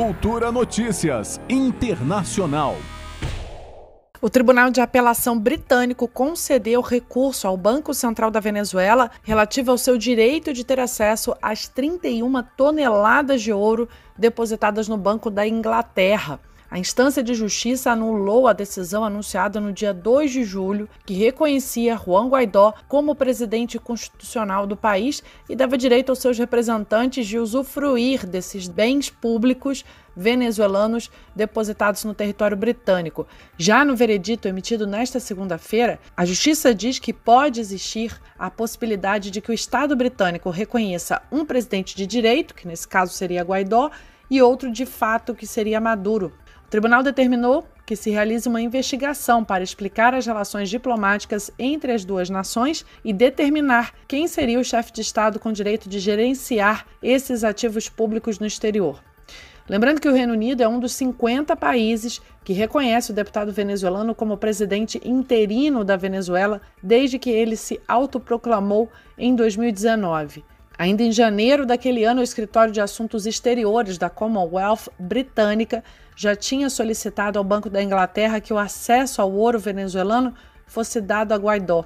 Cultura Notícias Internacional. O Tribunal de Apelação Britânico concedeu recurso ao Banco Central da Venezuela relativo ao seu direito de ter acesso às 31 toneladas de ouro depositadas no Banco da Inglaterra. A instância de justiça anulou a decisão anunciada no dia 2 de julho, que reconhecia Juan Guaidó como presidente constitucional do país e dava direito aos seus representantes de usufruir desses bens públicos venezuelanos depositados no território britânico. Já no veredito emitido nesta segunda-feira, a justiça diz que pode existir a possibilidade de que o Estado britânico reconheça um presidente de direito, que nesse caso seria Guaidó, e outro de fato, que seria Maduro. O tribunal determinou que se realize uma investigação para explicar as relações diplomáticas entre as duas nações e determinar quem seria o chefe de Estado com direito de gerenciar esses ativos públicos no exterior. Lembrando que o Reino Unido é um dos 50 países que reconhece o deputado venezuelano como presidente interino da Venezuela desde que ele se autoproclamou em 2019. Ainda em janeiro daquele ano, o Escritório de Assuntos Exteriores da Commonwealth Britânica já tinha solicitado ao Banco da Inglaterra que o acesso ao ouro venezuelano fosse dado a Guaidó.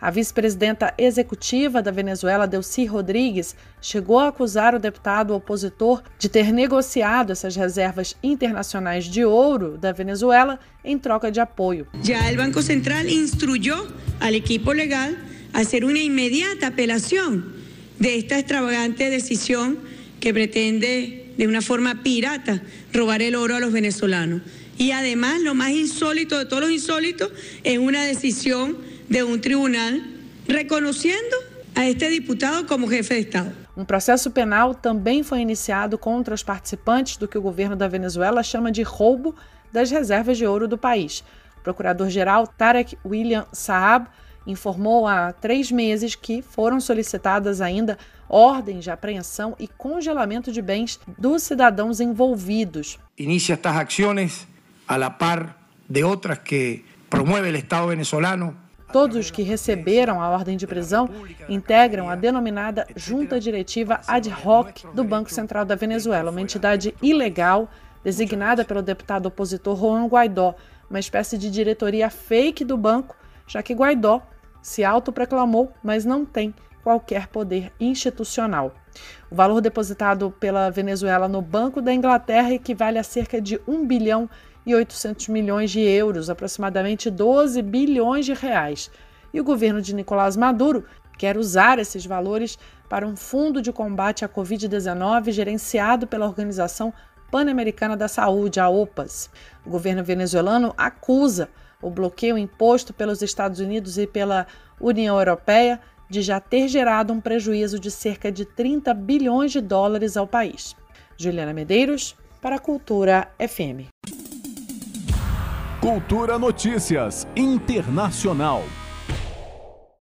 A vice-presidenta executiva da Venezuela, Delcy Rodrigues, chegou a acusar o deputado opositor de ter negociado essas reservas internacionais de ouro da Venezuela em troca de apoio. Já o Banco Central instruyó ao equipo legal a fazer uma imediata apelação de esta extravagante decisión que pretende de una forma pirata robar el oro a los venezolanos. Y además, lo más insólito de todos los insólitos, es una decisión de un tribunal reconociendo a este diputado como jefe de Estado. Um processo penal também foi iniciado contra os participantes do que o governo da Venezuela chama de roubo das reservas de ouro do país. O procurador-geral Tarek William Saab informou há três meses que foram solicitadas ainda ordens de apreensão e congelamento de bens dos cidadãos envolvidos. Inicia estas ações a la par de outras que promueve o Estado venezolano Todos os que receberam a ordem de prisão integram a denominada Junta Diretiva Ad Hoc do Banco Central da Venezuela, uma entidade ilegal designada pelo deputado opositor Juan Guaidó, uma espécie de diretoria fake do banco, já que Guaidó se autoproclamou, mas não tem qualquer poder institucional. O valor depositado pela Venezuela no Banco da Inglaterra equivale a cerca de 1 bilhão e 800 milhões de euros, aproximadamente 12 bilhões de reais. E o governo de Nicolás Maduro quer usar esses valores para um fundo de combate à Covid-19 gerenciado pela Organização Pan-Americana da Saúde, a OPAS. O governo venezuelano acusa o bloqueio imposto pelos Estados Unidos e pela União Europeia de já ter gerado um prejuízo de cerca de 30 bilhões de dólares ao país. Juliana Medeiros, para a Cultura FM. Cultura Notícias Internacional.